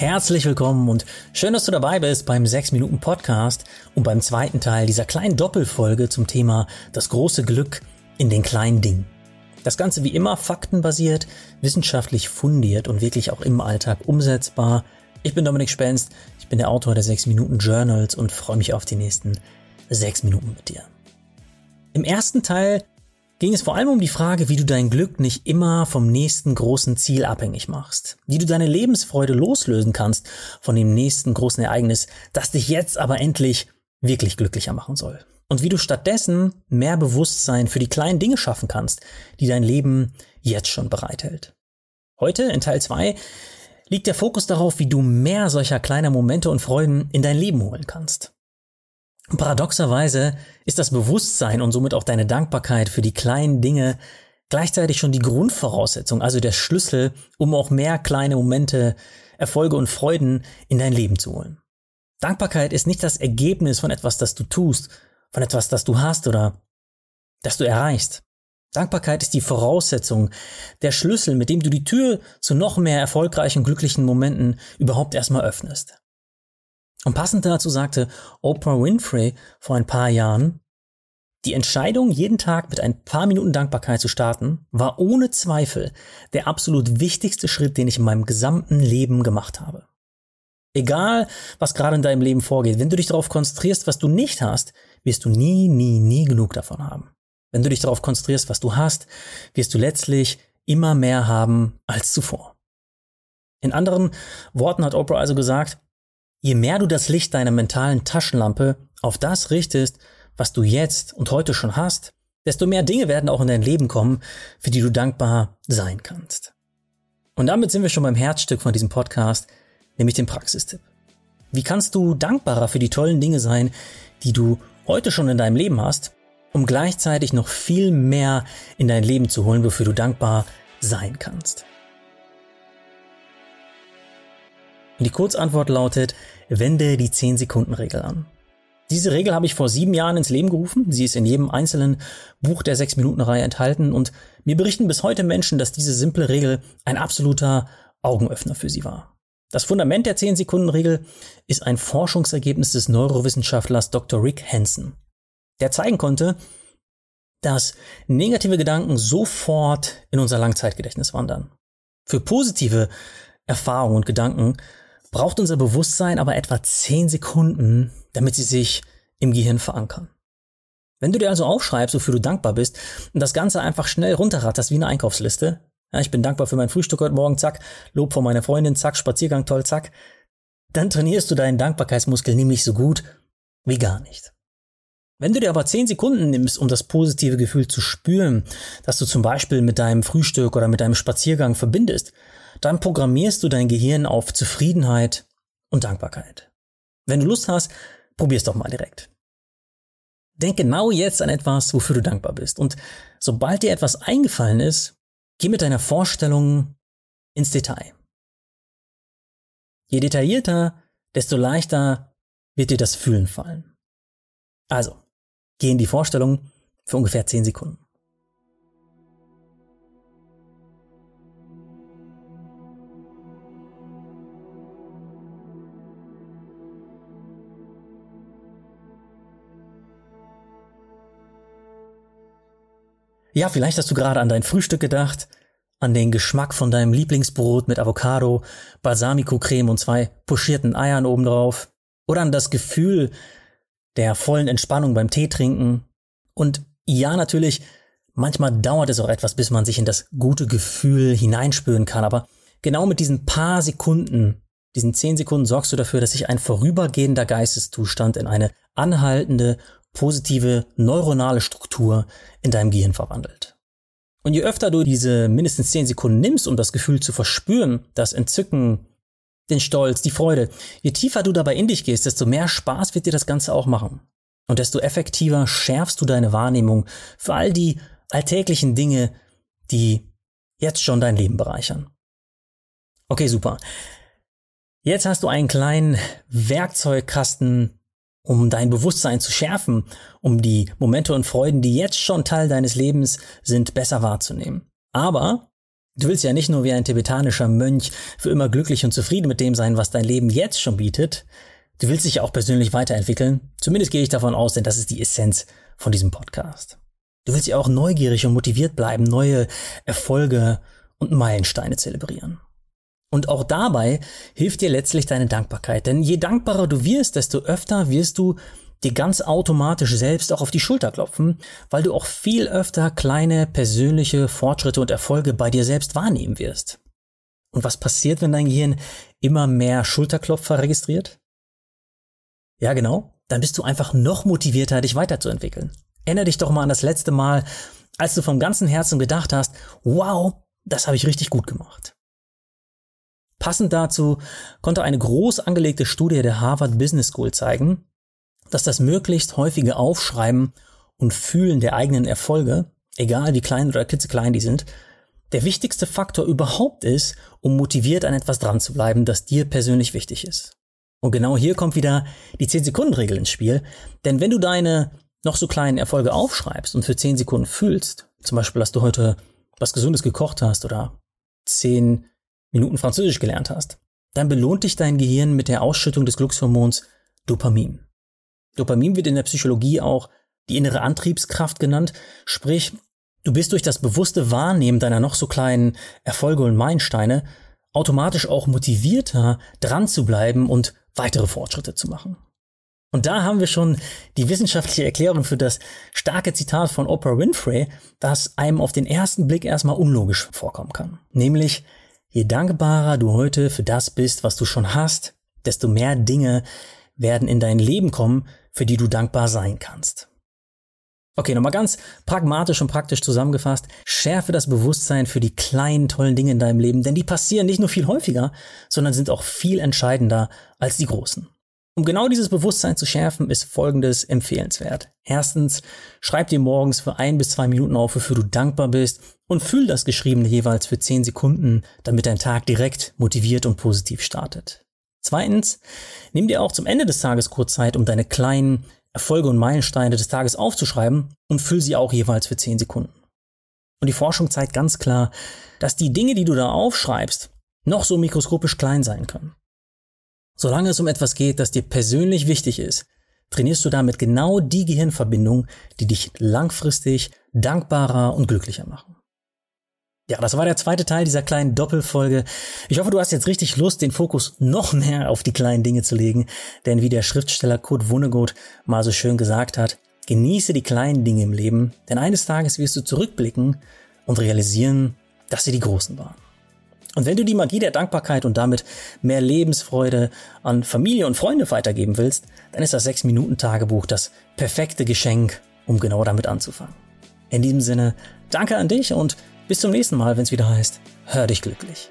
Herzlich willkommen und schön, dass du dabei bist beim 6 Minuten Podcast und beim zweiten Teil dieser kleinen Doppelfolge zum Thema das große Glück in den kleinen Dingen. Das Ganze wie immer faktenbasiert, wissenschaftlich fundiert und wirklich auch im Alltag umsetzbar. Ich bin Dominik Spenst, ich bin der Autor der 6 Minuten Journals und freue mich auf die nächsten 6 Minuten mit dir. Im ersten Teil ging es vor allem um die Frage, wie du dein Glück nicht immer vom nächsten großen Ziel abhängig machst, wie du deine Lebensfreude loslösen kannst von dem nächsten großen Ereignis, das dich jetzt aber endlich wirklich glücklicher machen soll. Und wie du stattdessen mehr Bewusstsein für die kleinen Dinge schaffen kannst, die dein Leben jetzt schon bereithält. Heute in Teil 2 liegt der Fokus darauf, wie du mehr solcher kleiner Momente und Freuden in dein Leben holen kannst. Paradoxerweise ist das Bewusstsein und somit auch deine Dankbarkeit für die kleinen Dinge gleichzeitig schon die Grundvoraussetzung, also der Schlüssel, um auch mehr kleine Momente, Erfolge und Freuden in dein Leben zu holen. Dankbarkeit ist nicht das Ergebnis von etwas, das du tust, von etwas, das du hast oder das du erreichst. Dankbarkeit ist die Voraussetzung, der Schlüssel, mit dem du die Tür zu noch mehr erfolgreichen, glücklichen Momenten überhaupt erstmal öffnest. Und passend dazu sagte Oprah Winfrey vor ein paar Jahren, die Entscheidung, jeden Tag mit ein paar Minuten Dankbarkeit zu starten, war ohne Zweifel der absolut wichtigste Schritt, den ich in meinem gesamten Leben gemacht habe. Egal, was gerade in deinem Leben vorgeht, wenn du dich darauf konzentrierst, was du nicht hast, wirst du nie, nie, nie genug davon haben. Wenn du dich darauf konzentrierst, was du hast, wirst du letztlich immer mehr haben als zuvor. In anderen Worten hat Oprah also gesagt, Je mehr du das Licht deiner mentalen Taschenlampe auf das richtest, was du jetzt und heute schon hast, desto mehr Dinge werden auch in dein Leben kommen, für die du dankbar sein kannst. Und damit sind wir schon beim Herzstück von diesem Podcast, nämlich dem Praxistipp. Wie kannst du dankbarer für die tollen Dinge sein, die du heute schon in deinem Leben hast, um gleichzeitig noch viel mehr in dein Leben zu holen, wofür du dankbar sein kannst? Die Kurzantwort lautet, wende die 10-Sekunden-Regel an. Diese Regel habe ich vor sieben Jahren ins Leben gerufen. Sie ist in jedem einzelnen Buch der 6-Minuten-Reihe enthalten und mir berichten bis heute Menschen, dass diese simple Regel ein absoluter Augenöffner für sie war. Das Fundament der 10-Sekunden-Regel ist ein Forschungsergebnis des Neurowissenschaftlers Dr. Rick Hansen, der zeigen konnte, dass negative Gedanken sofort in unser Langzeitgedächtnis wandern. Für positive Erfahrungen und Gedanken braucht unser Bewusstsein aber etwa 10 Sekunden, damit sie sich im Gehirn verankern. Wenn du dir also aufschreibst, wofür du dankbar bist und das Ganze einfach schnell runterratterst wie eine Einkaufsliste, ja, ich bin dankbar für mein Frühstück heute Morgen, zack, Lob von meiner Freundin, zack, Spaziergang toll, zack, dann trainierst du deinen Dankbarkeitsmuskel nämlich so gut wie gar nicht. Wenn du dir aber 10 Sekunden nimmst, um das positive Gefühl zu spüren, das du zum Beispiel mit deinem Frühstück oder mit deinem Spaziergang verbindest, dann programmierst du dein Gehirn auf Zufriedenheit und Dankbarkeit. Wenn du Lust hast, probier's doch mal direkt. Denk genau jetzt an etwas, wofür du dankbar bist. Und sobald dir etwas eingefallen ist, geh mit deiner Vorstellung ins Detail. Je detaillierter, desto leichter wird dir das Fühlen fallen. Also, geh in die Vorstellung für ungefähr 10 Sekunden. Ja, vielleicht hast du gerade an dein Frühstück gedacht, an den Geschmack von deinem Lieblingsbrot mit Avocado, Balsamico-Creme und zwei pochierten Eiern obendrauf. Oder an das Gefühl der vollen Entspannung beim Tee trinken. Und ja, natürlich, manchmal dauert es auch etwas, bis man sich in das gute Gefühl hineinspüren kann. Aber genau mit diesen paar Sekunden, diesen zehn Sekunden sorgst du dafür, dass sich ein vorübergehender Geisteszustand in eine anhaltende positive neuronale Struktur in deinem Gehirn verwandelt. Und je öfter du diese mindestens 10 Sekunden nimmst, um das Gefühl zu verspüren, das Entzücken, den Stolz, die Freude, je tiefer du dabei in dich gehst, desto mehr Spaß wird dir das Ganze auch machen. Und desto effektiver schärfst du deine Wahrnehmung für all die alltäglichen Dinge, die jetzt schon dein Leben bereichern. Okay, super. Jetzt hast du einen kleinen Werkzeugkasten um dein Bewusstsein zu schärfen, um die Momente und Freuden, die jetzt schon Teil deines Lebens sind, besser wahrzunehmen. Aber Du willst ja nicht nur wie ein tibetanischer Mönch für immer glücklich und zufrieden mit dem sein, was dein Leben jetzt schon bietet. Du willst dich ja auch persönlich weiterentwickeln. Zumindest gehe ich davon aus, denn das ist die Essenz von diesem Podcast. Du willst ja auch neugierig und motiviert bleiben, neue Erfolge und Meilensteine zelebrieren. Und auch dabei hilft dir letztlich deine Dankbarkeit. Denn je dankbarer du wirst, desto öfter wirst du dir ganz automatisch selbst auch auf die Schulter klopfen, weil du auch viel öfter kleine persönliche Fortschritte und Erfolge bei dir selbst wahrnehmen wirst. Und was passiert, wenn dein Gehirn immer mehr Schulterklopfer registriert? Ja, genau. Dann bist du einfach noch motivierter, dich weiterzuentwickeln. Erinnere dich doch mal an das letzte Mal, als du vom ganzen Herzen gedacht hast, wow, das habe ich richtig gut gemacht. Passend dazu konnte eine groß angelegte Studie der Harvard Business School zeigen, dass das möglichst häufige Aufschreiben und Fühlen der eigenen Erfolge, egal wie klein oder klitzeklein die sind, der wichtigste Faktor überhaupt ist, um motiviert an etwas dran zu bleiben, das dir persönlich wichtig ist. Und genau hier kommt wieder die 10-Sekunden-Regel ins Spiel, denn wenn du deine noch so kleinen Erfolge aufschreibst und für 10 Sekunden fühlst, zum Beispiel, dass du heute was Gesundes gekocht hast oder 10 Minuten Französisch gelernt hast, dann belohnt dich dein Gehirn mit der Ausschüttung des Glückshormons Dopamin. Dopamin wird in der Psychologie auch die innere Antriebskraft genannt, sprich, du bist durch das bewusste Wahrnehmen deiner noch so kleinen Erfolge und Meilensteine automatisch auch motivierter, dran zu bleiben und weitere Fortschritte zu machen. Und da haben wir schon die wissenschaftliche Erklärung für das starke Zitat von Oprah Winfrey, das einem auf den ersten Blick erstmal unlogisch vorkommen kann. Nämlich, je dankbarer du heute für das bist, was du schon hast, desto mehr Dinge werden in dein Leben kommen, für die du dankbar sein kannst. Okay, nochmal ganz pragmatisch und praktisch zusammengefasst. Schärfe das Bewusstsein für die kleinen, tollen Dinge in deinem Leben, denn die passieren nicht nur viel häufiger, sondern sind auch viel entscheidender als die großen. Um genau dieses Bewusstsein zu schärfen, ist Folgendes empfehlenswert. Erstens, schreib dir morgens für ein bis zwei Minuten auf, wofür du dankbar bist und fühl das Geschriebene jeweils für zehn Sekunden, damit dein Tag direkt motiviert und positiv startet. Zweitens, nimm dir auch zum Ende des Tages kurz Zeit, um deine kleinen Erfolge und Meilensteine des Tages aufzuschreiben und füll sie auch jeweils für 10 Sekunden. Und die Forschung zeigt ganz klar, dass die Dinge, die du da aufschreibst, noch so mikroskopisch klein sein können. Solange es um etwas geht, das dir persönlich wichtig ist, trainierst du damit genau die Gehirnverbindungen, die dich langfristig dankbarer und glücklicher machen. Ja, das war der zweite Teil dieser kleinen Doppelfolge. Ich hoffe, du hast jetzt richtig Lust, den Fokus noch mehr auf die kleinen Dinge zu legen. Denn wie der Schriftsteller Kurt Vonnegut mal so schön gesagt hat, genieße die kleinen Dinge im Leben, denn eines Tages wirst du zurückblicken und realisieren, dass sie die großen waren. Und wenn du die Magie der Dankbarkeit und damit mehr Lebensfreude an Familie und Freunde weitergeben willst, dann ist das 6-Minuten-Tagebuch das perfekte Geschenk, um genau damit anzufangen. In diesem Sinne, danke an dich und bis zum nächsten Mal, wenn es wieder heißt, hör dich glücklich.